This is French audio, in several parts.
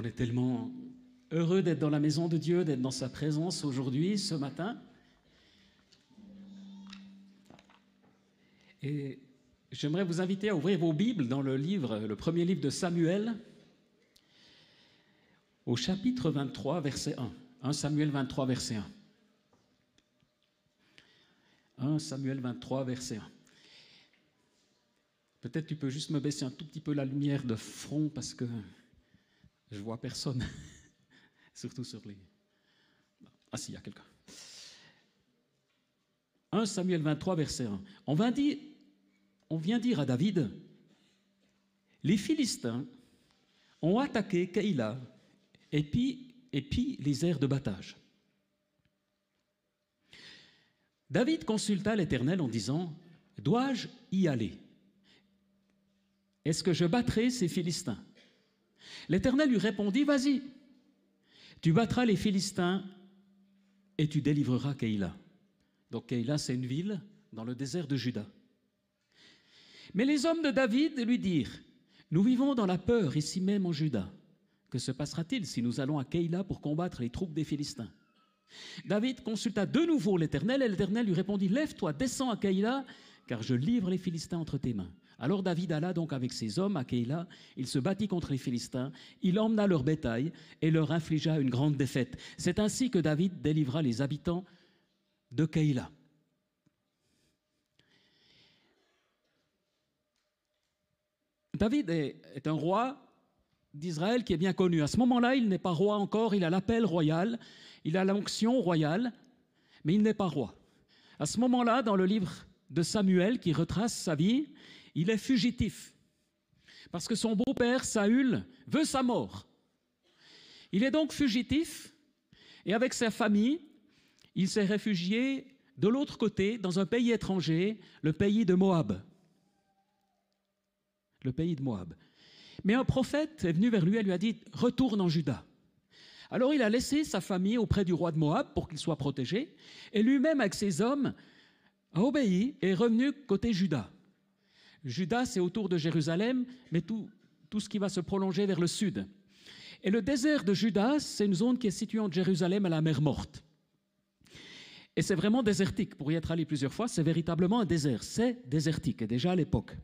On est tellement heureux d'être dans la maison de Dieu, d'être dans sa présence aujourd'hui, ce matin. Et j'aimerais vous inviter à ouvrir vos Bibles dans le livre, le premier livre de Samuel, au chapitre 23, verset 1. 1 Samuel 23, verset 1. 1 Samuel 23, verset 1. Peut-être tu peux juste me baisser un tout petit peu la lumière de front parce que je vois personne, surtout sur les. Ah si, il y a quelqu'un. 1 Samuel 23, verset 1. On vient dire, à David, les Philistins ont attaqué Keïla et puis, et puis les aires de battage. David consulta l'Éternel en disant, dois-je y aller? Est-ce que je battrai ces Philistins? L'Éternel lui répondit, vas-y, tu battras les Philistins et tu délivreras Keïla. Donc Keïla, c'est une ville dans le désert de Juda. Mais les hommes de David lui dirent, nous vivons dans la peur ici même en Juda. Que se passera-t-il si nous allons à Keïla pour combattre les troupes des Philistins? David consulta de nouveau l'Éternel et l'Éternel lui répondit, Lève-toi, descends à Keïla, car je livre les Philistins entre tes mains. Alors David alla donc avec ses hommes à Keïla, il se battit contre les Philistins, il emmena leur bétail et leur infligea une grande défaite. C'est ainsi que David délivra les habitants de Keïla. David est, un roi d'Israël qui est bien connu. À ce moment-là, il n'est pas roi encore, il a l'appel royal, il a l'onction royale, mais il n'est pas roi. À ce moment-là, dans le livre de Samuel qui retrace sa vie, il est fugitif. Parce que son beau-père, Saül, veut sa mort. Il est donc fugitif et avec sa famille, il s'est réfugié de l'autre côté, dans un pays étranger, le pays de Moab. Le pays de Moab. Mais un prophète est venu vers lui et lui a dit, retourne en Juda. Alors il a laissé sa famille auprès du roi de Moab pour qu'il soit protégé, et lui-même avec ses hommes a obéi et est revenu côté Juda. Juda, c'est autour de Jérusalem, mais tout, tout ce qui va se prolonger vers le sud. Et le désert de Juda, c'est une zone qui est située entre Jérusalem et la mer Morte. Et c'est vraiment désertique. Pour y être allé plusieurs fois, c'est véritablement un désert. C'est désertique, déjà à l'époque.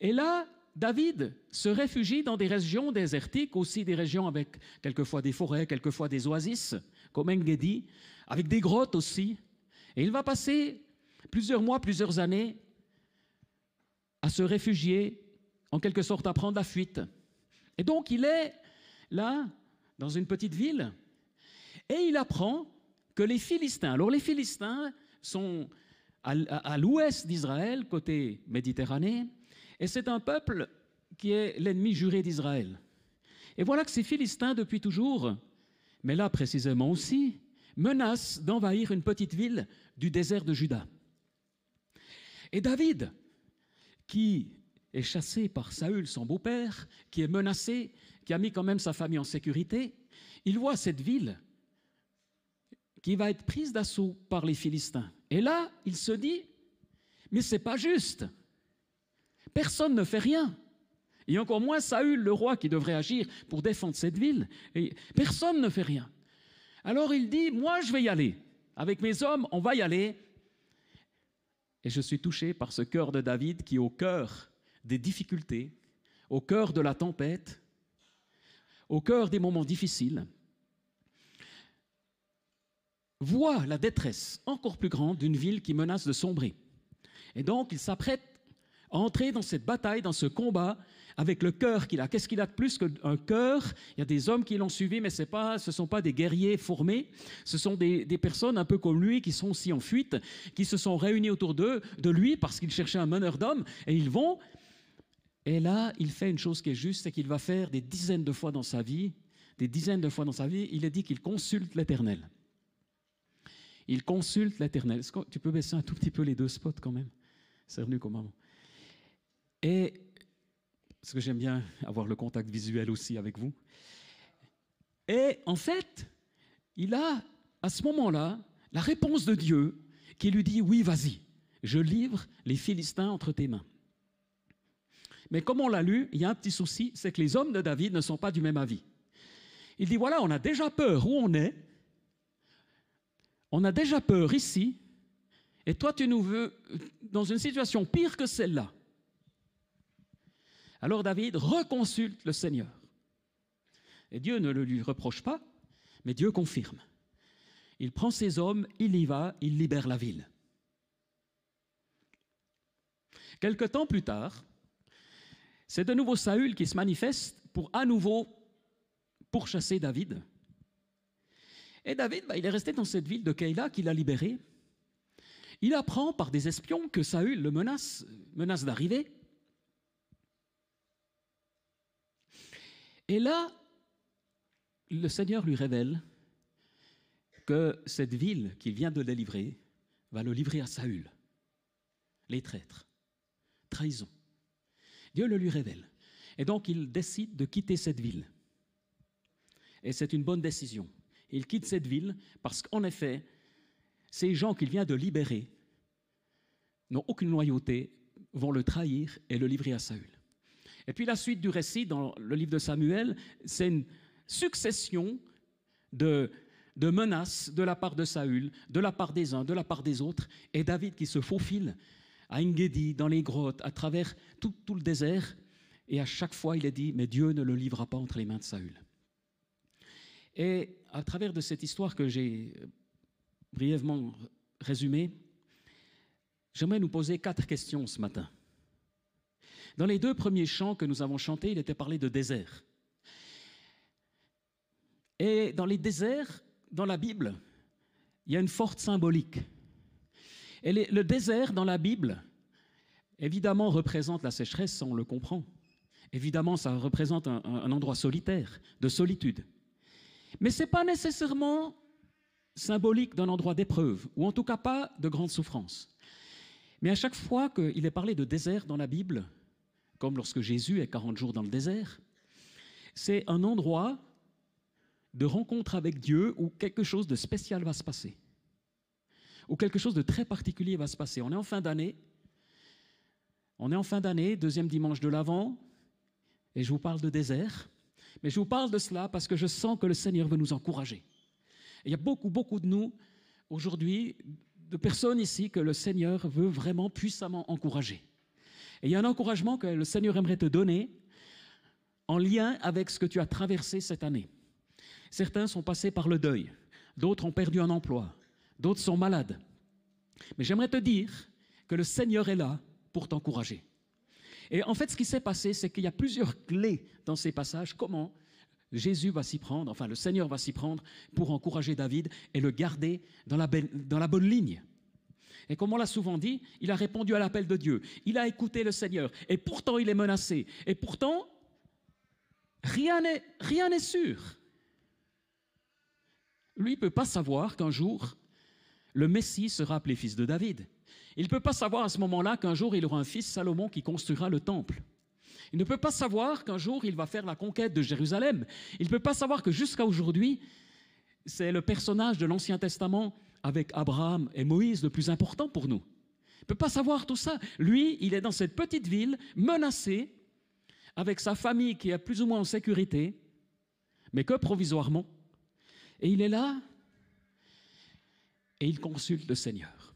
Et là, David se réfugie dans des régions désertiques, aussi des régions avec quelquefois des forêts, quelquefois des oasis, comme Engedi, avec des grottes aussi. Et il va passer plusieurs mois, plusieurs années à se réfugier, en quelque sorte à prendre la fuite. Et donc il est là, dans une petite ville, et il apprend que les Philistins, alors les Philistins sont à, l'ouest d'Israël, côté Méditerranée, et c'est un peuple qui est l'ennemi juré d'Israël. Et voilà que ces Philistins, depuis toujours, mais là précisément aussi, menacent d'envahir une petite ville du désert de Juda. Et David, qui est chassé par Saül, son beau-père, qui est menacé, qui a mis quand même sa famille en sécurité, il voit cette ville qui va être prise d'assaut par les Philistins. Et là, il se dit, mais c'est pas juste. Personne ne fait rien. Et encore moins Saül, le roi, qui devrait agir pour défendre cette ville. Et personne ne fait rien. Alors il dit, moi je vais y aller. Avec mes hommes, on va y aller. Et je suis touché par ce cœur de David qui, au cœur des difficultés, au cœur de la tempête, au cœur des moments difficiles, voit la détresse encore plus grande d'une ville qui menace de sombrer. Et donc il s'apprête entrer dans cette bataille, dans ce combat, avec le cœur qu'il a. Qu'est-ce qu'il a de plus qu'un cœur? Il y a des hommes qui l'ont suivi, mais ce ne sont pas des guerriers formés, ce sont des, personnes un peu comme lui qui sont aussi en fuite, qui se sont réunis autour de lui, parce qu'ils cherchaient un meneur d'hommes, et ils vont. Et là, il fait une chose qui est juste, c'est qu'il va faire des dizaines de fois dans sa vie, des dizaines de fois dans sa vie, il est dit qu'il consulte l'Éternel. Il consulte l'Éternel. Tu peux baisser un tout petit peu les deux spots quand même? C'est revenu comment et, parce que j'aime bien avoir le contact visuel aussi avec vous. Et en fait, il a, à ce moment-là, la réponse de Dieu qui lui dit, oui, vas-y, je livre les Philistins entre tes mains. Mais comme on l'a lu, il y a un petit souci, c'est que les hommes de David ne sont pas du même avis. Il dit, voilà, on a déjà peur où on est, on a déjà peur ici, et toi tu nous veux dans une situation pire que celle-là. Alors David reconsulte le Seigneur. Et Dieu ne le lui reproche pas, mais Dieu confirme. Il prend ses hommes, il y va, il libère la ville. Quelque temps plus tard, c'est de nouveau Saül qui se manifeste pour à nouveau pourchasser David. Et David, bah, il est resté dans cette ville de Keïla qu'il a libérée. Il apprend par des espions que Saül le menace, menace d'arriver. Et là, le Seigneur lui révèle que cette ville qu'il vient de délivrer va le livrer à Saül, les traîtres, trahison. Dieu le lui révèle. Et donc il décide de quitter cette ville. Et c'est une bonne décision. Il quitte cette ville parce qu'en effet, ces gens qu'il vient de libérer n'ont aucune loyauté, vont le trahir et le livrer à Saül. Et puis la suite du récit dans le livre de Samuel, c'est une succession de, menaces de la part de Saül, de la part des uns, de la part des autres, et David qui se faufile à Engedi, dans les grottes, à travers tout, tout, le désert, et à chaque fois il est dit, mais Dieu ne le livrera pas entre les mains de Saül. Et à travers de cette histoire que j'ai brièvement résumée, j'aimerais nous poser quatre questions ce matin. Dans les deux premiers chants que nous avons chantés, il était parlé de désert. Et dans les déserts, dans la Bible, il y a une forte symbolique. Et le désert dans la Bible, évidemment, représente la sécheresse, on le comprend. Évidemment, ça représente un, un endroit solitaire, de solitude. Mais ce n'est pas nécessairement symbolique d'un endroit d'épreuve, ou en tout cas pas de grande souffrance. Mais à chaque fois qu'il est parlé de désert dans la Bible, comme lorsque Jésus est 40 jours dans le désert, c'est un endroit de rencontre avec Dieu où quelque chose de spécial va se passer, où quelque chose de très particulier va se passer. On est en fin d'année, on est en fin d'année, deuxième dimanche de l'Avent, et je vous parle de désert, mais je vous parle de cela parce que je sens que le Seigneur veut nous encourager. il y a beaucoup, beaucoup de nous aujourd'hui, de personnes ici que le Seigneur veut vraiment puissamment encourager. Et il y a un encouragement que le Seigneur aimerait te donner en lien avec ce que tu as traversé cette année. Certains sont passés par le deuil, d'autres ont perdu un emploi, d'autres sont malades. Mais j'aimerais te dire que le Seigneur est là pour t'encourager. Et en fait, ce qui s'est passé, c'est qu'il y a plusieurs clés dans ces passages. Comment Jésus va s'y prendre, enfin le Seigneur va s'y prendre pour encourager David et le garder dans la, dans la bonne ligne. Et comme on l'a souvent dit, il a répondu à l'appel de Dieu. Il a écouté le Seigneur. Et pourtant, il est menacé. Et pourtant, rien n'est sûr. Lui ne peut pas savoir qu'un jour, le Messie sera appelé fils de David. Il ne peut pas savoir à ce moment-là qu'un jour, il aura un fils, Salomon, qui construira le temple. Il ne peut pas savoir qu'un jour, il va faire la conquête de Jérusalem. Il ne peut pas savoir que jusqu'à aujourd'hui, c'est le personnage de l'Ancien Testament avec Abraham et Moïse le plus important pour nous. Il ne peut pas savoir tout ça. Lui, il est dans cette petite ville, menacé, avec sa famille qui est plus ou moins en sécurité, mais que provisoirement. Et il est là et il consulte le Seigneur.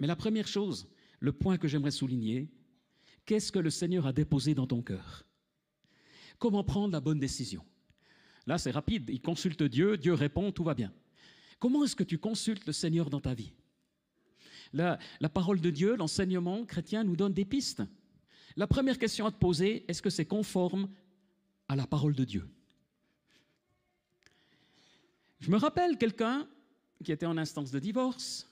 Mais la première chose, le point que j'aimerais souligner, qu'est-ce que le Seigneur a déposé dans ton cœur? Comment prendre la bonne décision? Là, c'est rapide. Il consulte Dieu, Dieu répond, tout va bien. Comment est-ce que tu consultes le Seigneur dans ta vie? La, parole de Dieu, l'enseignement chrétien nous donne des pistes. La première question à te poser, est-ce que c'est conforme à la parole de Dieu? Je me rappelle quelqu'un qui était en instance de divorce,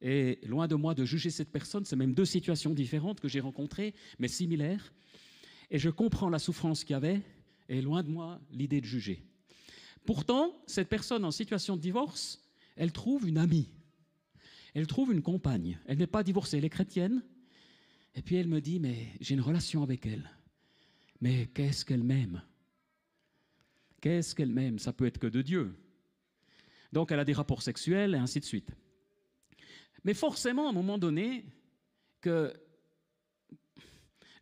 et loin de moi de juger cette personne, c'est même deux situations différentes que j'ai rencontrées, mais similaires, et je comprends la souffrance qu'il y avait, et loin de moi l'idée de juger. Pourtant, cette personne en situation de divorce, elle trouve une amie, elle trouve une compagne, elle n'est pas divorcée, elle est chrétienne, et puis elle me dit, mais j'ai une relation avec elle, mais qu'est-ce qu'elle m'aime? Qu'est-ce qu'elle m'aime? Ça peut être que de Dieu, donc elle a des rapports sexuels et ainsi de suite. Mais forcément, à un moment donné, que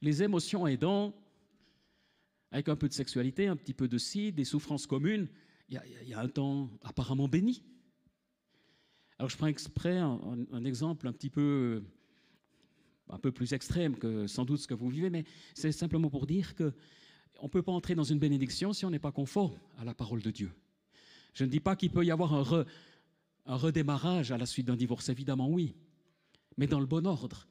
les émotions aidant, avec un peu de sexualité, un petit peu de ci, des souffrances communes, il y, a un temps apparemment béni. Alors je prends exprès un, exemple un petit peu, un peu plus extrême que sans doute ce que vous vivez, mais c'est simplement pour dire que on ne peut pas entrer dans une bénédiction si on n'est pas conforme à la parole de Dieu. Je ne dis pas qu'il peut y avoir un, un redémarrage à la suite d'un divorce, évidemment oui, mais dans le bon ordre,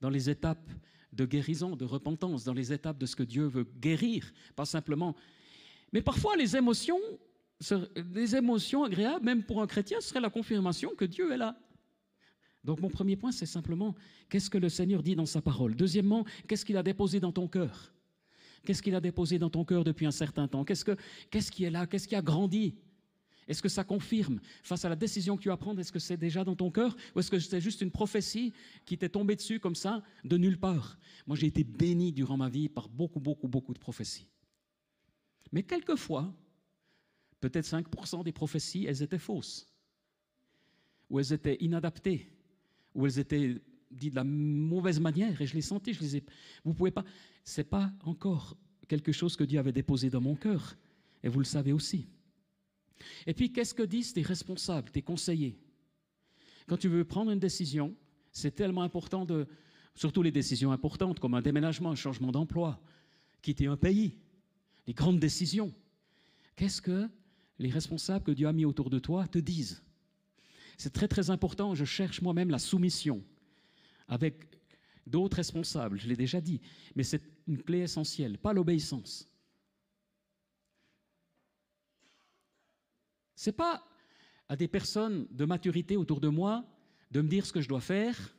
dans les étapes de guérison, de repentance, dans les étapes de ce que Dieu veut guérir, pas simplement. Mais parfois, les émotions, les émotions agréables, même pour un chrétien, seraient la confirmation que Dieu est là. Donc mon premier point, c'est simplement qu'est-ce que le Seigneur dit dans sa parole? Deuxièmement, qu'est-ce qu'il a déposé dans ton cœur? Qu'est-ce qu'il a déposé dans ton cœur depuis un certain temps? Qu'est-ce, que, qu'est-ce qui est là? Qu'est-ce qui a grandi? Est-ce que ça confirme? Face à la décision que tu vas prendre Est-ce que c'est déjà dans ton cœur Ou est-ce que c'est juste une prophétie qui t'est tombée dessus comme ça, de nulle part? Moi, j'ai été béni durant ma vie par beaucoup, beaucoup, beaucoup de prophéties. Mais quelquefois, peut-être 5% des prophéties, elles étaient fausses, ou elles étaient inadaptées, ou elles étaient dites de la mauvaise manière, et je les sentais, je les ai... Vous pouvez pas... C'est pas encore quelque chose que Dieu avait déposé dans mon cœur, et vous le savez aussi. Et puis, qu'est-ce que disent tes responsables, tes conseillers? Quand tu veux prendre une décision, c'est tellement important de, surtout les décisions importantes comme un déménagement, un changement d'emploi, quitter un pays, les grandes décisions. Qu'est-ce que les responsables que Dieu a mis autour de toi te disent C'est très très important, je cherche moi-même la soumission avec d'autres responsables, je l'ai déjà dit, mais c'est une clé essentielle, pas l'obéissance. Ce n'est pas à des personnes de maturité autour de moi de me dire ce que je dois faire.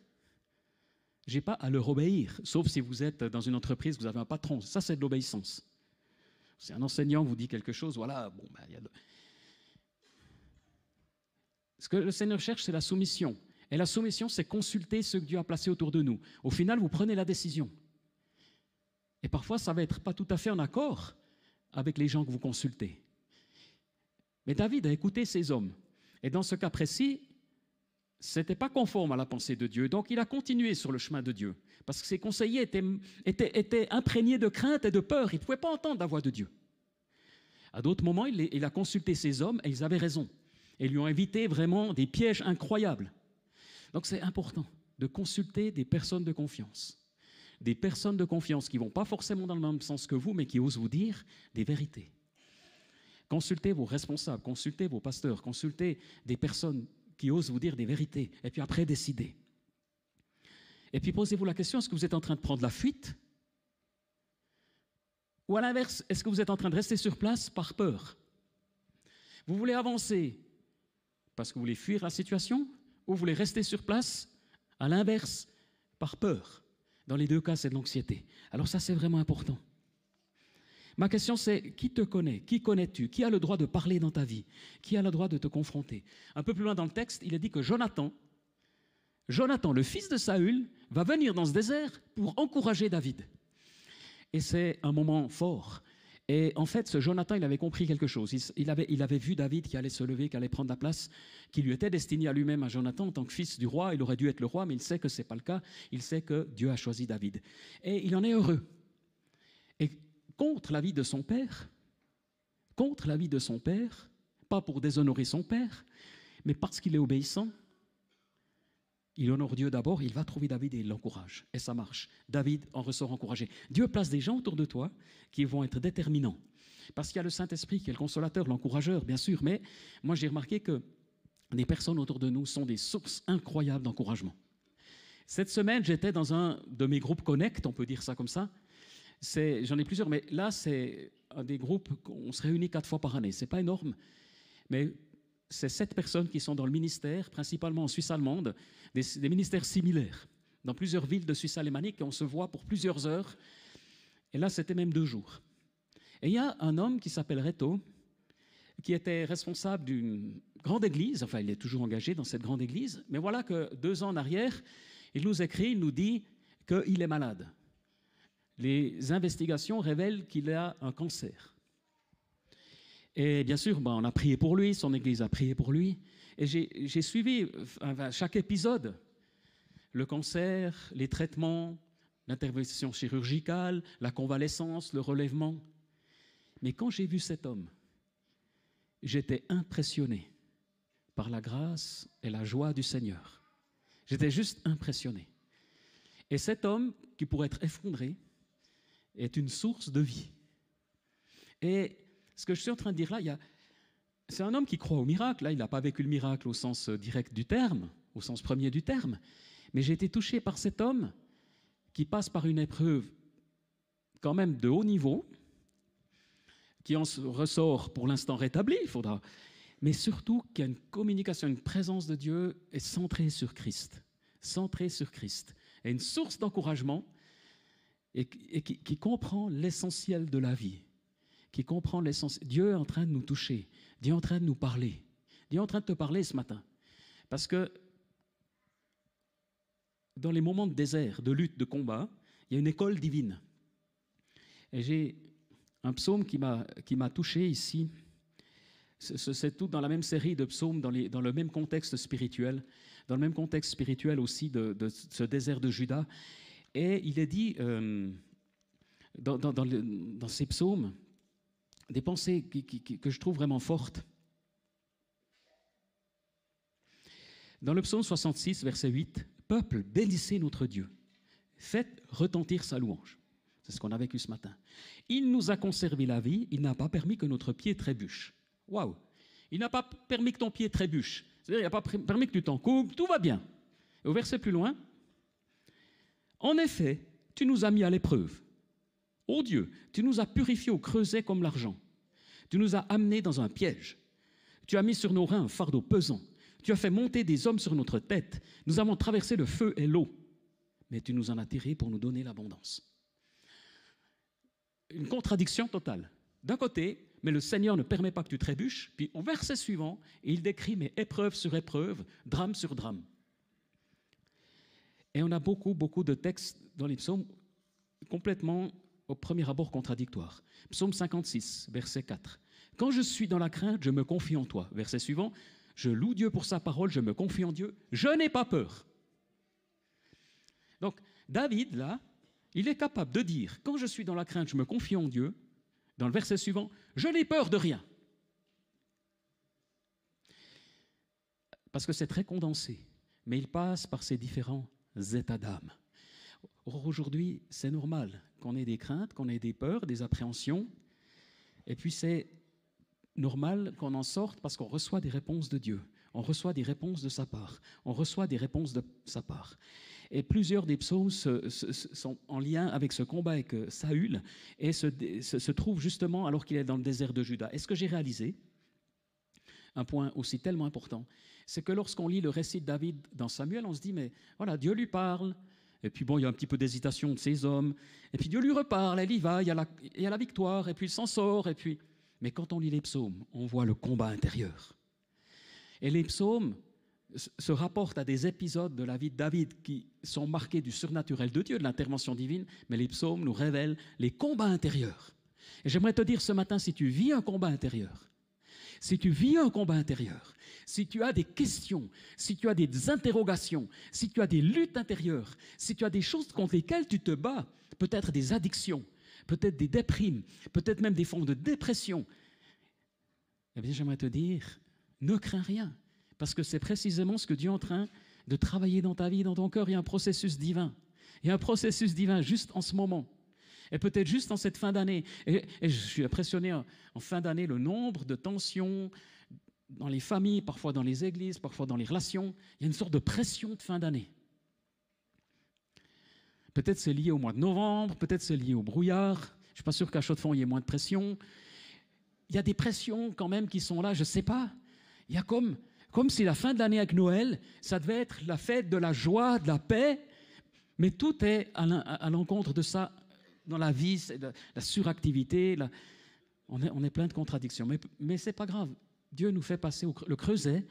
Je n'ai pas à leur obéir, sauf si vous êtes dans une entreprise, vous avez un patron. Ça, c'est de l'obéissance. Si un enseignant vous dit quelque chose, voilà, bon, ben, y a Ce que le Seigneur cherche, c'est la soumission. Et la soumission, c'est consulter ce que Dieu a placé autour de nous. Au final, vous prenez la décision. Et parfois, ça va être pas tout à fait en accord avec les gens que vous consultez. Mais David a écouté ces hommes. Et dans ce cas précis, ce n'était pas conforme à la pensée de Dieu. Donc il a continué sur le chemin de Dieu. Parce que ses conseillers étaient, imprégnés de crainte et de peur. Ils ne pouvaient pas entendre la voix de Dieu. À d'autres moments, il, a consulté ces hommes et ils avaient raison. Et lui ont invité vraiment des pièges incroyables. Donc c'est important de consulter des personnes de confiance. Des personnes de confiance qui vont pas forcément dans le même sens que vous, mais qui osent vous dire des vérités. Consultez vos responsables, consultez vos pasteurs, consultez des personnes qui osent vous dire des vérités, et puis après décidez. Et puis posez-vous la question, est-ce que vous êtes en train de prendre la fuite? Ou à l'inverse, est-ce que vous êtes en train de rester sur place par peur? Vous voulez avancer parce que vous voulez fuir la situation ou vous voulez rester sur place à l'inverse par peur? Dans les deux cas, c'est de l'anxiété. Alors ça, c'est vraiment important. Ma question c'est, qui te connaît? Qui connais-tu? Qui a le droit de parler dans ta vie? Qui a le droit de te confronter? Un peu plus loin dans le texte, il est dit que Jonathan, Jonathan, le fils de Saül, va venir dans ce désert pour encourager David. Et c'est un moment fort. Et en fait, ce Jonathan, il avait compris quelque chose. Il, avait, il avait vu David qui allait se lever, qui allait prendre la place, qui lui était destiné à lui-même, à Jonathan, en tant que fils du roi. Il aurait dû être le roi, mais il sait que ce n'est pas le cas. Il sait que Dieu a choisi David. Et il en est heureux. Contre la vie de son père, contre la vie de son père, pas pour déshonorer son père, mais parce qu'il est obéissant. Il honore Dieu d'abord, il va trouver David et il l'encourage. Et ça marche. David en ressort encouragé. Dieu place des gens autour de toi qui vont être déterminants. Parce qu'il y a le Saint-Esprit qui est le consolateur, l'encourageur, bien sûr. Mais moi, j'ai remarqué que les personnes autour de nous sont des sources incroyables d'encouragement. Cette semaine, j'étais dans un de mes groupes Connect, on peut dire ça comme ça, J'en ai plusieurs, mais là, c'est un des groupes, on se réunit quatre fois par année. C'est pas énorme, mais c'est sept personnes qui sont dans le ministère, principalement en Suisse allemande, des, ministères similaires, dans plusieurs villes de Suisse alémanique, et on se voit pour plusieurs heures. Et là, c'était même deux jours. Et il y a un homme qui s'appelle Reto, qui était responsable d'une grande église, enfin, il est toujours engagé dans cette grande église, mais voilà que deux ans en arrière, il nous écrit, il nous dit qu'il est malade les investigations révèlent qu'il a un cancer. Et bien sûr, ben, on a prié pour lui, son Église a prié pour lui. Et j'ai suivi chaque épisode, le cancer, les traitements, l'intervention chirurgicale, la convalescence, le relèvement. Mais quand j'ai vu cet homme, j'étais impressionné par la grâce et la joie du Seigneur. J'étais juste impressionné. Et cet homme, qui pourrait être effondré, est une source de vie. Et ce que je suis en train de dire là, c'est un homme qui croit au miracle. Là, il n'a pas vécu le miracle au sens euh, direct du terme, au sens premier du terme. Mais j'ai été touché par cet homme qui passe par une épreuve quand même de haut niveau, qui en ressort pour l'instant rétabli, il faudra, mais surtout qui a une communication, une présence de Dieu est centrée sur Christ, centrée sur Christ, et une source d'encouragement et, qui, comprend l'essentiel de la vie, qui comprend l'essentiel. Dieu est en train de nous toucher. Dieu est en train de nous parler. Dieu est en train de te parler ce matin. Parce que dans les moments de désert, de lutte, de combat, il y a une école divine. Et j'ai un psaume qui m'a touché ici. C'est tout dans la même série de psaumes, dans, dans, le même contexte spirituel, dans le même contexte spirituel aussi de, ce désert de Juda. Et il est dit euh, dans, ces psaumes, des pensées que je trouve vraiment fortes. Dans le psaume 66, verset 8, Peuple, bénissez notre Dieu, faites retentir sa louange. C'est ce qu'on a vécu ce matin. Il nous a conservé la vie, il n'a pas permis que notre pied trébuche. Waouh Il n'a pas permis que ton pied trébuche. C'est-à-dire, il n'a pas permis que tu t'en tout va bien. Et au verset plus loin, En effet, tu nous as mis à l'épreuve Ô Dieu, tu nous as purifiés au creuset comme l'argent. Tu nous as amenés dans un piège. Tu as mis sur nos reins un fardeau pesant. Tu as fait monter des hommes sur notre tête. Nous avons traversé le feu et l'eau. Mais tu nous en as tirés pour nous donner l'abondance. Une contradiction totale. D'un côté, mais le Seigneur ne permet pas que tu trébuches. Puis au verset suivant, il décrit mais épreuve sur épreuve, drame sur drame. Et on a beaucoup, beaucoup de textes dans les psaumes complètement au premier abord contradictoire. Psaume 56, verset 4. Quand je suis dans la crainte, je me confie en toi. Verset suivant, je loue Dieu pour sa parole, je me confie en Dieu, je n'ai pas peur. Donc, David, là, il est capable de dire, quand je suis dans la crainte, je me confie en Dieu. Dans le verset suivant, je n'ai peur de rien. Parce que c'est très condensé, mais il passe par ces différents états d'âme. Aujourd'hui, c'est normal qu'on ait des craintes, qu'on ait des peurs, des appréhensions. Et puis c'est normal qu'on en sorte parce qu'on reçoit des réponses de Dieu. On reçoit des réponses de sa part. On reçoit des réponses de sa part. Et plusieurs des psaumes sont en lien avec ce combat avec Saül et se, se trouvent justement alors qu'il est dans le désert de Juda. Et ce que j'ai réalisé, un point aussi tellement important, c'est que lorsqu'on lit le récit de David dans Samuel, on se dit, mais voilà, Dieu lui parle, et puis bon, il y a un petit peu d'hésitation de ces hommes. Et puis Dieu lui reparle, elle y va, il y a il y a la victoire, et puis il s'en sort. Et puis... Mais quand on lit les psaumes, on voit le combat intérieur. Et les psaumes se rapportent à des épisodes de la vie de David qui sont marqués du surnaturel de Dieu, de l'intervention divine, mais les psaumes nous révèlent les combats intérieurs. Et j'aimerais te dire ce matin, si tu vis un combat intérieur, si tu vis un combat intérieur, si tu as des questions, si tu as des interrogations, si tu as des luttes intérieures, si tu as des choses contre lesquelles tu te bats, peut-être des addictions, peut-être des déprimes, peut-être même des formes de dépression, eh bien j'aimerais te dire, ne crains rien, parce que c'est précisément ce que Dieu est en train de travailler dans ta vie, dans ton cœur. Il y a un processus divin. Il y a un processus divin juste en ce moment. Et peut-être juste en cette fin d'année. Et, je suis impressionné en fin d'année, le nombre de tensions, dans les familles, parfois dans les églises, parfois dans les relations. Il y a une sorte de pression de fin d'année. Peut-être c'est lié au mois de novembre, peut-être c'est lié au brouillard. Je ne suis pas sûr qu'à Chaux-de-Fonds, il y ait moins de pression. Il y a des pressions quand même qui sont là, je ne sais pas. Il y a comme, comme si la fin de l'année avec Noël, ça devait être la fête de la joie, de la paix, mais tout est à l'encontre de ça dans la vie, la, suractivité. on, est, plein de contradictions, mais, ce n'est pas grave. Dieu nous fait passer le creuset.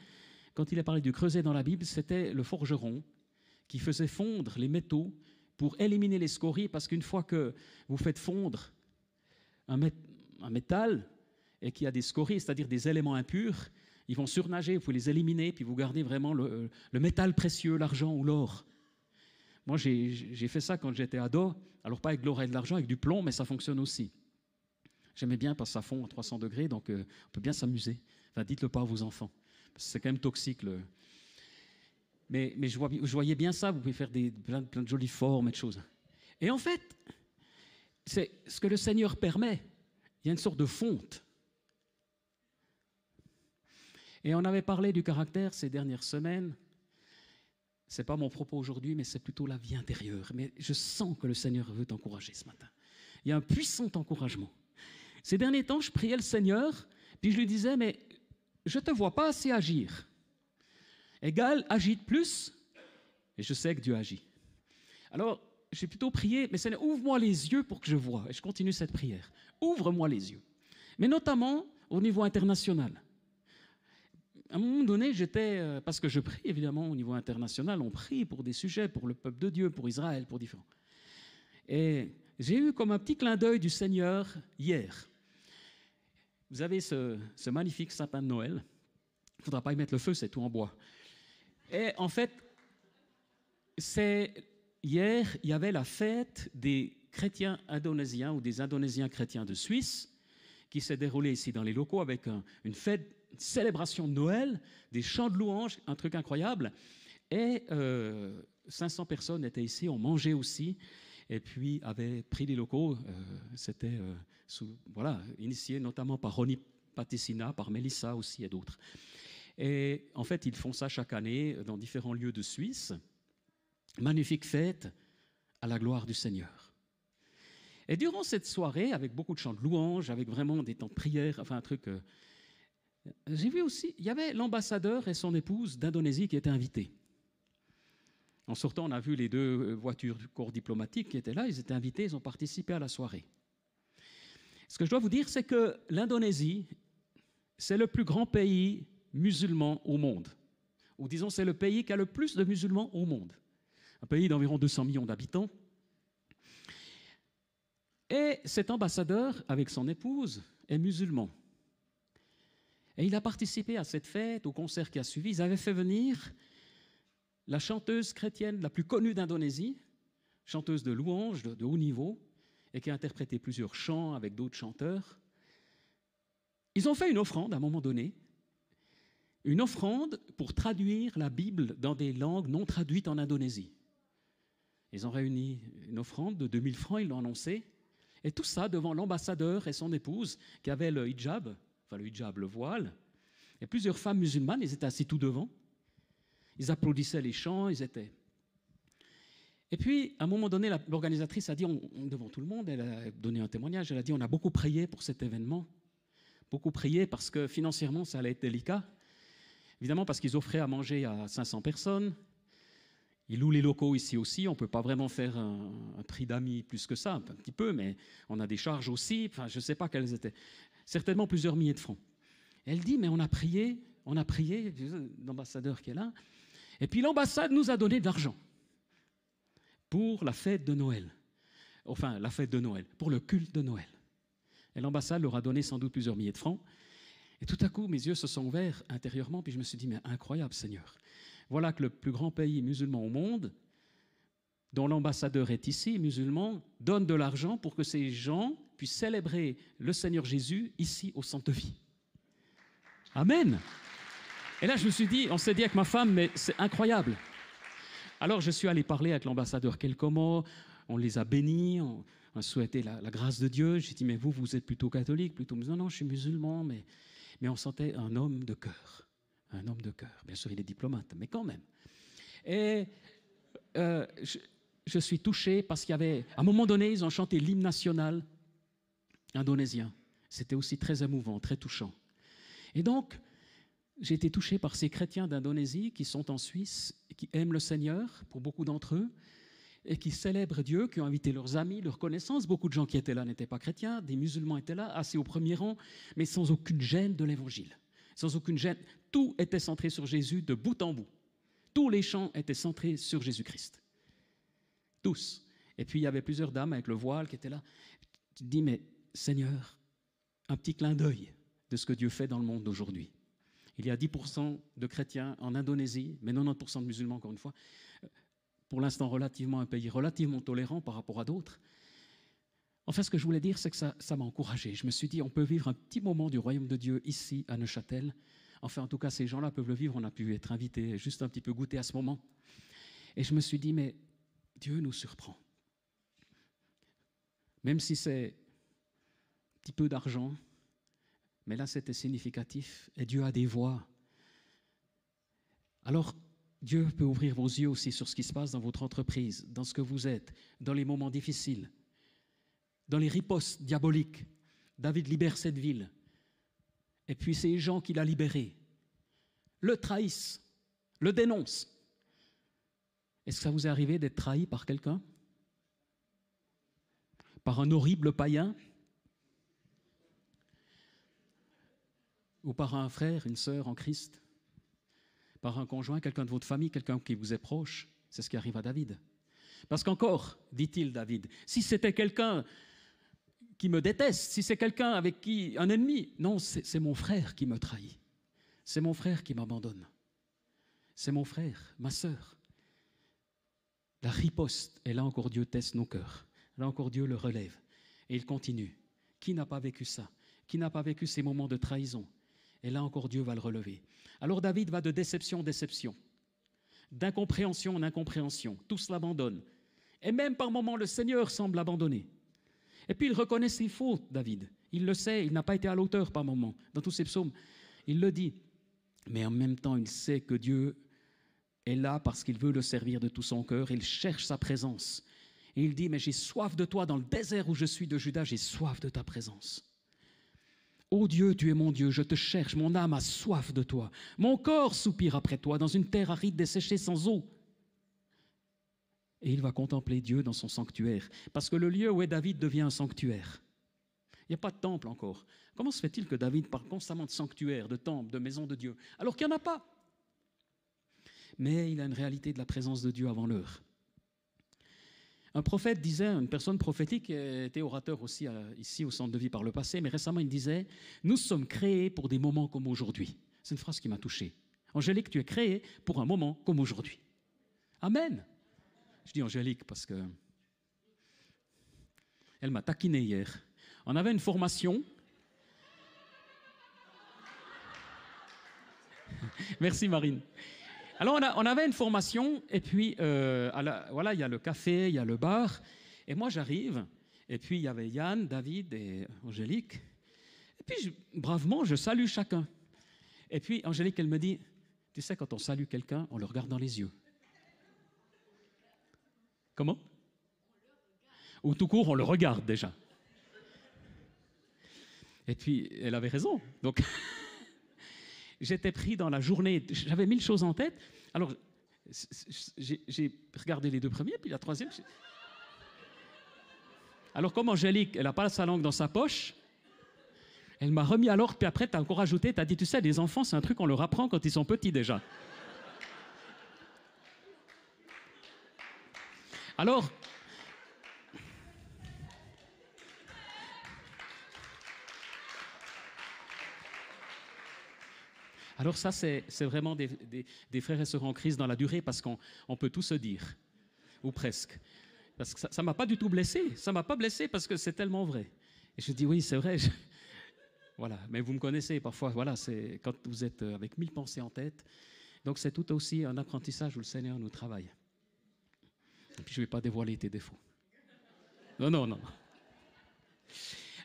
Quand il a parlé du creuset dans la Bible, c'était le forgeron qui faisait fondre les métaux pour éliminer les scories, parce qu'une fois que vous faites fondre un, métal et qu'il y a des scories, c'est-à-dire des éléments impurs, ils vont surnager, vous pouvez les éliminer, puis vous gardez vraiment le, métal précieux, l'argent ou l'or. Moi, j'ai fait ça quand j'étais ado, alors pas avec l'or et de l'argent, avec du plomb, mais ça fonctionne aussi. J'aimais bien parce que ça fond à 300 degrés, donc euh, on peut bien s'amuser. Enfin, dites-le pas à vos enfants. C'est quand même toxique. Mais je, voyais bien ça, vous pouvez faire des, plein, plein de jolies formes et de choses. Et en fait, c'est ce que le Seigneur permet. Il y a une sorte de fonte. Et on avait parlé du caractère ces dernières semaines. N'est pas mon propos aujourd'hui, mais c'est plutôt la vie intérieure. Mais je sens que le Seigneur veut t'encourager ce matin. Il y a un puissant encouragement. Ces derniers temps, je priais le Seigneur, puis je lui disais, mais je ne te vois pas assez agir. Égal, agite plus, et je sais que Dieu agit. Alors, j'ai plutôt prié, mais Seigneur, ouvre-moi les yeux pour que je vois. Et je continue cette prière. Ouvre-moi les yeux. Mais notamment au niveau international. À un moment donné, j'étais, euh, parce que je prie évidemment au niveau international, on prie pour des sujets, pour le peuple de Dieu, pour Israël, pour différents. Et j'ai eu comme un petit clin d'œil du Seigneur hier. Vous avez ce, ce magnifique sapin de Noël. Il ne faudra pas y mettre le feu, c'est tout en bois. Et en fait, c'est hier, il y avait la fête des chrétiens indonésiens ou des Indonésiens chrétiens de Suisse qui s'est déroulée ici dans les locaux avec une fête, célébration de Noël, des chants de louanges, un truc incroyable. Et 500 euh, personnes étaient ici, ont mangé aussi, et puis avaient pris les locaux. Euh, c'était euh, voilà, initié notamment par Ronnie Paticina, par Melissa aussi et d'autres. Et en fait, ils font ça chaque année dans différents lieux de Suisse magnifique fête à la gloire du Seigneur. Et durant cette soirée, avec beaucoup de chants de louanges, avec vraiment des temps de prière, enfin un truc, j'ai vu aussi, il y avait l'ambassadeur et son épouse d'Indonésie qui étaient invités. En sortant, on a vu les deux euh, voitures du corps diplomatique qui étaient là, ils étaient invités, ils ont participé à la soirée. Ce que je dois vous dire, c'est que l'Indonésie, c'est le plus grand pays musulman au monde. Ou disons, c'est le pays qui a le plus de musulmans au monde un pays d'environ 200 millions d'habitants. Et cet ambassadeur, avec son épouse, est musulman. Et il a participé à cette fête, au concert qui a suivi. Ils avaient fait venir la chanteuse chrétienne la plus connue d'Indonésie, chanteuse de louanges de, haut niveau, et qui a interprété plusieurs chants avec d'autres chanteurs. Ils ont fait une offrande à un moment donné, une offrande pour traduire la Bible dans des langues non traduites en Indonésie. Ils ont réuni une offrande de 2000 francs, ils l'ont annoncé. Et tout ça devant l'ambassadeur et son épouse qui avaient le hijab, enfin le hijab, le voile. Et plusieurs femmes musulmanes, ils étaient assis tout devant. Ils applaudissaient les chants, ils étaient. Et puis, à un moment donné, l'organisatrice a dit, devant tout le monde, elle a donné un témoignage, elle a dit, on a beaucoup prié pour cet événement. Beaucoup prié parce que financièrement, ça allait être délicat. Évidemment, parce qu'ils offraient à manger à 500 personnes. Ils louent les locaux ici aussi. On ne peut pas vraiment faire un, prix d'amis plus que ça, un petit peu, mais on a des charges aussi. Enfin, je ne sais pas quelles étaient. Certainement plusieurs milliers de francs. Elle dit, mais on a prié, on a prié, l'ambassadeur qui est là. Et puis l'ambassade nous a donné de l'argent pour la fête de Noël. Enfin, la fête de Noël, pour le culte de Noël. Et l'ambassade leur a donné sans doute plusieurs milliers de francs. Et tout à coup, mes yeux se sont ouverts intérieurement, puis je me suis dit, mais incroyable Seigneur. Voilà que le plus grand pays musulman au monde, dont l'ambassadeur est ici, musulman, donne de l'argent pour que ces gens puissent célébrer le Seigneur Jésus ici au Centre Vie. Amen. Et là, je me suis dit, on s'est dit avec ma femme, mais c'est incroyable. Alors, je suis allé parler avec l'ambassadeur Kelkomo, on les a bénis, on a souhaité la, grâce de Dieu. J'ai dit, mais vous, vous êtes plutôt catholique, plutôt musulman. Non, non, je suis musulman, mais, mais on sentait un homme de cœur un homme de cœur. Bien sûr, il est diplomate, mais quand même. Et euh, suis touché parce qu'il y avait, à un moment donné, ils ont chanté l'hymne national indonésien. C'était aussi très émouvant, très touchant. Et donc, j'ai été touché par ces chrétiens d'Indonésie qui sont en Suisse, qui aiment le Seigneur, pour beaucoup d'entre eux, et qui célèbrent Dieu, qui ont invité leurs amis, leurs connaissances. Beaucoup de gens qui étaient là n'étaient pas chrétiens, des musulmans étaient là, assez au premier rang, mais sans aucune gêne de l'Évangile sans aucune gêne. Tout était centré sur Jésus de bout en bout. Tous les chants étaient centrés sur Jésus-Christ. Tous. Et puis il y avait plusieurs dames avec le voile qui étaient là. Tu te dis, mais Seigneur, un petit clin d'œil de ce que Dieu fait dans le monde d'aujourd'hui. Il y a 10% de chrétiens en Indonésie, mais 90% de musulmans, encore une fois. Pour l'instant, relativement un pays relativement tolérant par rapport à d'autres. Enfin, ce que je voulais dire, c'est que ça, ça m'a encouragé. Je me suis dit, on peut vivre un petit moment du royaume de Dieu ici, à Neuchâtel. Enfin, en tout cas, ces gens-là peuvent le vivre. On a pu être invités, juste un petit peu goûter à ce moment. Et je me suis dit, mais Dieu nous surprend. Même si c'est un petit peu d'argent, mais là c'était significatif, et Dieu a des voix. Alors, Dieu peut ouvrir vos yeux aussi sur ce qui se passe dans votre entreprise, dans ce que vous êtes, dans les moments difficiles, dans les ripostes diaboliques. David libère cette ville. Et puis ces gens qu'il a libérés le trahissent, le dénoncent. Est-ce que ça vous est arrivé d'être trahi par quelqu'un? Par un horrible païen? Ou par un frère, une sœur en Christ? Par un conjoint, quelqu'un de votre famille, quelqu'un qui vous est proche? C'est ce qui arrive à David. Parce qu'encore, dit-il David, si c'était quelqu'un qui me déteste, si c'est quelqu'un avec qui un ennemi, non, c'est mon frère qui me trahit. C'est mon frère qui m'abandonne. C'est mon frère, ma sœur. La riposte, et là encore Dieu teste nos cœurs. Là encore Dieu le relève. Et il continue. Qui n'a pas vécu ça? Qui n'a pas vécu ces moments de trahison? Et là encore Dieu va le relever. Alors David va de déception en déception, d'incompréhension en incompréhension. Tous l'abandonnent. Et même par moments, le Seigneur semble abandonner. Et puis il reconnaît ses fautes, David. Il le sait, il n'a pas été à l'auteur par moments. Dans tous ses psaumes, il le dit. Mais en même temps, il sait que Dieu est là parce qu'il veut le servir de tout son cœur. Il cherche sa présence. Et il dit, mais j'ai soif de toi dans le désert où je suis de Judas, j'ai soif de ta présence. Ô Dieu, tu es mon Dieu, je te cherche, mon âme a soif de toi. Mon corps soupire après toi dans une terre aride desséchée sans eau. Et il va contempler Dieu dans son sanctuaire, parce que le lieu où est David devient un sanctuaire. Il n'y a pas de temple encore. Comment se fait-il que David parle constamment de sanctuaire, de temple, de maison de Dieu, alors qu'il n'y en a pas? Mais il a une réalité de la présence de Dieu avant l'heure. Un prophète disait, une personne prophétique était orateur aussi euh, ici au centre de vie par le passé, mais récemment il disait, nous sommes créés pour des moments comme aujourd'hui. C'est une phrase qui m'a touché. Angélique, tu es créée pour un moment comme aujourd'hui. Amen. Je dis Angélique parce que elle m'a taquiné hier. On avait une formation. Merci Marine. Alors on, avait une formation, et puis euh, voilà, il y a le café, il y a le bar, et moi j'arrive, et puis il y avait Yann, David et Angélique, et puis bravement je salue chacun. Et puis Angélique, elle me dit, tu sais, quand on salue quelqu'un, on le regarde dans les yeux. Comment? Ou tout court, on le regarde déjà. Et puis, elle avait raison. Donc, j'étais pris dans la journée, j'avais mille choses en tête. Alors, j'ai regardé les deux premiers, puis la troisième. Alors, comme Angélique, elle n'a pas sa langue dans sa poche, elle m'a remis à l'ordre, puis après, tu as encore ajouté, tu as dit, tu sais, les enfants, c'est un truc qu'on leur apprend quand ils sont petits déjà. Alors, Alors ça, c'est vraiment des, frères et sœurs en crise dans la durée parce qu'on peut tout se dire, ou presque. Parce que ça ne m'a pas du tout blessé, ça ne m'a pas blessé parce que c'est tellement vrai. Et je dis oui, c'est vrai. Voilà, mais vous me connaissez parfois, voilà, c'est quand vous êtes avec mille pensées en tête. Donc c'est tout aussi un apprentissage où le Seigneur nous travaille. Et puis je ne vais pas dévoiler tes défauts. Non, non, non.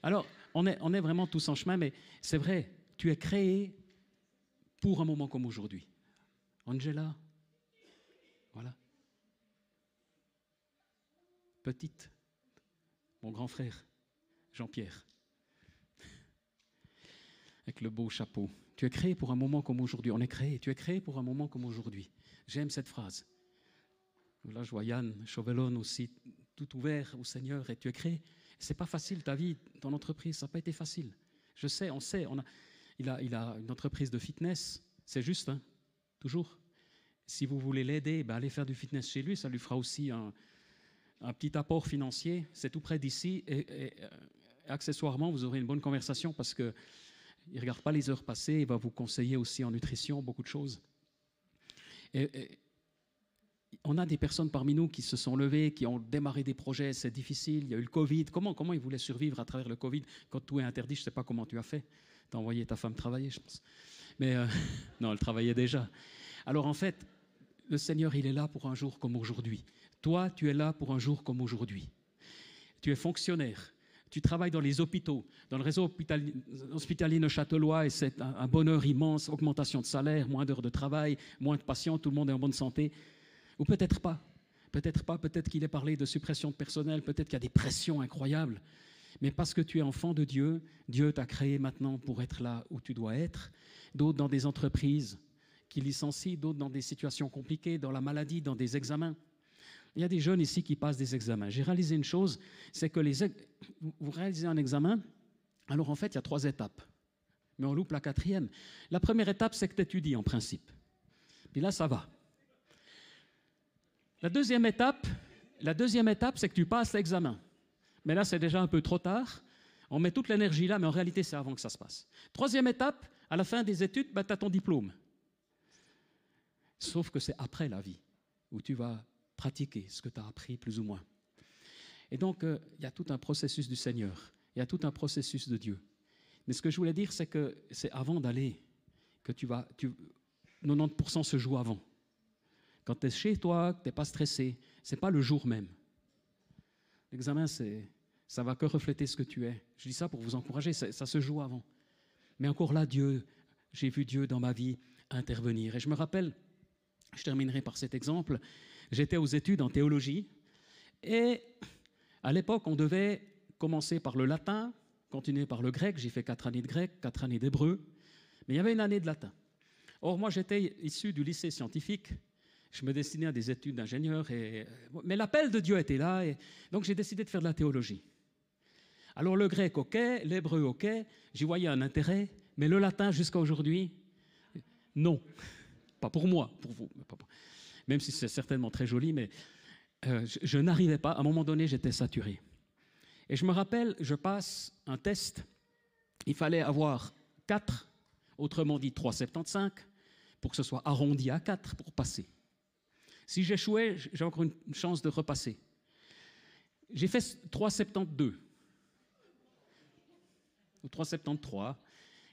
Alors, on est, on est vraiment tous en chemin, mais c'est vrai, tu es créé pour un moment comme aujourd'hui. Angela, voilà. Petite, mon grand frère, Jean-Pierre, avec le beau chapeau. Tu es créé pour un moment comme aujourd'hui. On est créé, tu es créé pour un moment comme aujourd'hui. J'aime cette phrase. Là, je vois Yann Chauvelon aussi, tout ouvert au Seigneur, et tu es créé. C'est pas facile ta vie, ton entreprise, ça n'a pas été facile. Je sais, on sait, on a, il a, il une entreprise de fitness, c'est juste, hein toujours. Si vous voulez l'aider, ben allez faire du fitness chez lui, ça lui fera aussi un, petit apport financier. C'est tout près d'ici. Et, euh, accessoirement, vous aurez une bonne conversation parce qu'il ne regarde pas les heures passées, il va vous conseiller aussi en nutrition beaucoup de choses. On a des personnes parmi nous qui se sont levées, qui ont démarré des projets, c'est difficile, il y a eu le Covid. Comment, comment ils voulaient survivre à travers le Covid? Quand tout est interdit Je ne sais pas comment tu as fait. Tu as envoyé ta femme travailler, je pense. Mais euh, non, elle travaillait déjà. Alors en fait, le Seigneur, il est là pour un jour comme aujourd'hui. Toi, tu es là pour un jour comme aujourd'hui. Tu es fonctionnaire. Tu travailles dans les hôpitaux, dans le réseau hospitalier neuchâtelois, et c'est un bonheur immense, augmentation de salaire, moins d'heures de travail, moins de patients, tout le monde est en bonne santé. Ou peut-être pas. Peut-être pas, peut-être qu'il est parlé de suppression de personnel, peut-être qu'il y a des pressions incroyables. Mais parce que tu es enfant de Dieu, Dieu t'a créé maintenant pour être là où tu dois être. D'autres dans des entreprises qui licencient, d'autres dans des situations compliquées, dans la maladie, dans des examens. Il y a des jeunes ici qui passent des examens. J'ai réalisé une chose, c'est que les, vous réalisez un examen, alors en fait, il y a trois étapes. Mais on loupe la quatrième. La première étape, c'est que tu étudies en principe. Puis là, ça va. La deuxième étape, la deuxième étape, c'est que tu passes l'examen. Mais là, c'est déjà un peu trop tard. On met toute l'énergie là, mais en réalité, c'est avant que ça se passe. Troisième étape, à la fin des études, bah, tu as ton diplôme. Sauf que c'est après la vie, où tu vas pratiquer ce que tu as appris plus ou moins. Et donc, euh, il y a tout un processus du Seigneur, il y a tout un processus de Dieu. Mais ce que je voulais dire, c'est que c'est avant d'aller que tu vas... Tu, 90% se joue avant. Quand tu es chez toi, que tu n'es pas stressé, ce n'est pas le jour même. L'examen, c'est, ça va que refléter ce que tu es. Je dis ça pour vous encourager, ça, se joue avant. Mais encore là, Dieu, j'ai vu Dieu dans ma vie intervenir. Et je me rappelle, je terminerai par cet exemple, j'étais aux études en théologie, et à l'époque, on devait commencer par le latin, continuer par le grec, j'ai fait quatre années de grec, quatre années d'hébreu, mais il y avait une année de latin. Or, moi, j'étais issu du lycée scientifique, je me destinais à des études d'ingénieur. Mais l'appel de Dieu était là, et donc j'ai décidé de faire de la théologie. Alors le grec, ok, l'hébreu, ok, j'y voyais un intérêt, mais le latin jusqu'à aujourd'hui, non. Pas pour moi, pour vous. Même si c'est certainement très joli, mais euh, je, je n'arrivais pas. À un moment donné, j'étais saturé. Et je me rappelle, je passe un test. Il fallait avoir 4, autrement dit 3,75, pour que ce soit arrondi à 4 pour passer. Si j'échouais, j'ai encore une chance de repasser. J'ai fait 3,72 ou 3,73,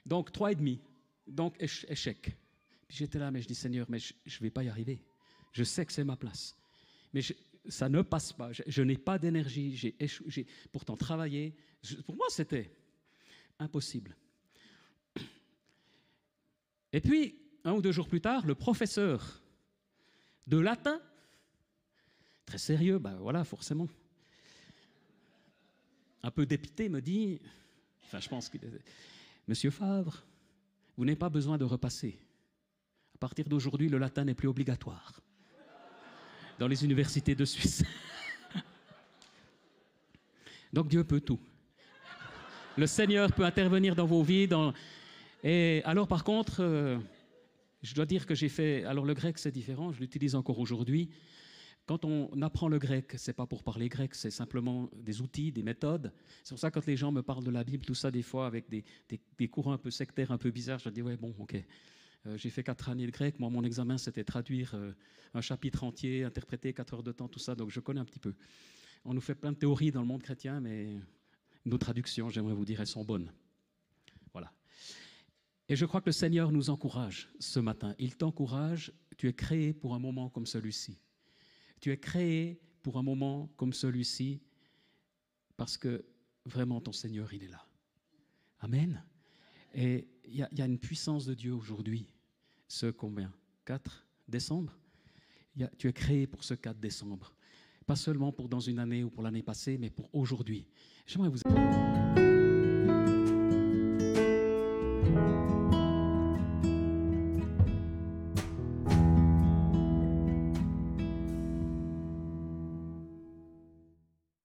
donc 3,5, donc échec. Puis j'étais là, mais je dis Seigneur, mais je ne vais pas y arriver. Je sais que c'est ma place. Mais ça ne passe pas. Je, n'ai pas d'énergie. J'ai pourtant travaillé. pour moi, c'était impossible. Et puis, un ou deux jours plus tard, le professeur de latin. Très sérieux, ben voilà, forcément. Un peu dépité, me dit, enfin je pense est... Monsieur Favre, vous n'avez pas besoin de repasser. À partir d'aujourd'hui, le latin n'est plus obligatoire dans les universités de Suisse. Donc Dieu peut tout. Le Seigneur peut intervenir dans vos vies. Et alors par contre, euh, je dois dire que j'ai fait. Alors le grec, c'est différent, je l'utilise encore aujourd'hui. Quand on apprend le grec, c'est pas pour parler grec, c'est simplement des outils, des méthodes. C'est pour ça que quand les gens me parlent de la Bible, tout ça, des fois, avec des, des, courants un peu sectaires, un peu bizarres, je dis ouais, bon, ok. Euh, j'ai fait quatre années de grec. Moi, mon examen, c'était traduire euh, un chapitre entier, interpréter quatre heures de temps, tout ça. Donc, je connais un petit peu. On nous fait plein de théories dans le monde chrétien, mais nos traductions, j'aimerais vous dire, elles sont bonnes. Et je crois que le Seigneur nous encourage ce matin. Il t'encourage, tu es créé pour un moment comme celui-ci. Tu es créé pour un moment comme celui-ci parce que vraiment ton Seigneur, il est là. Amen. Et il y, a une puissance de Dieu aujourd'hui. Ce combien? 4 décembre? Tu es créé pour ce 4 décembre. Pas seulement pour dans une année ou pour l'année passée, mais pour aujourd'hui. J'aimerais vous...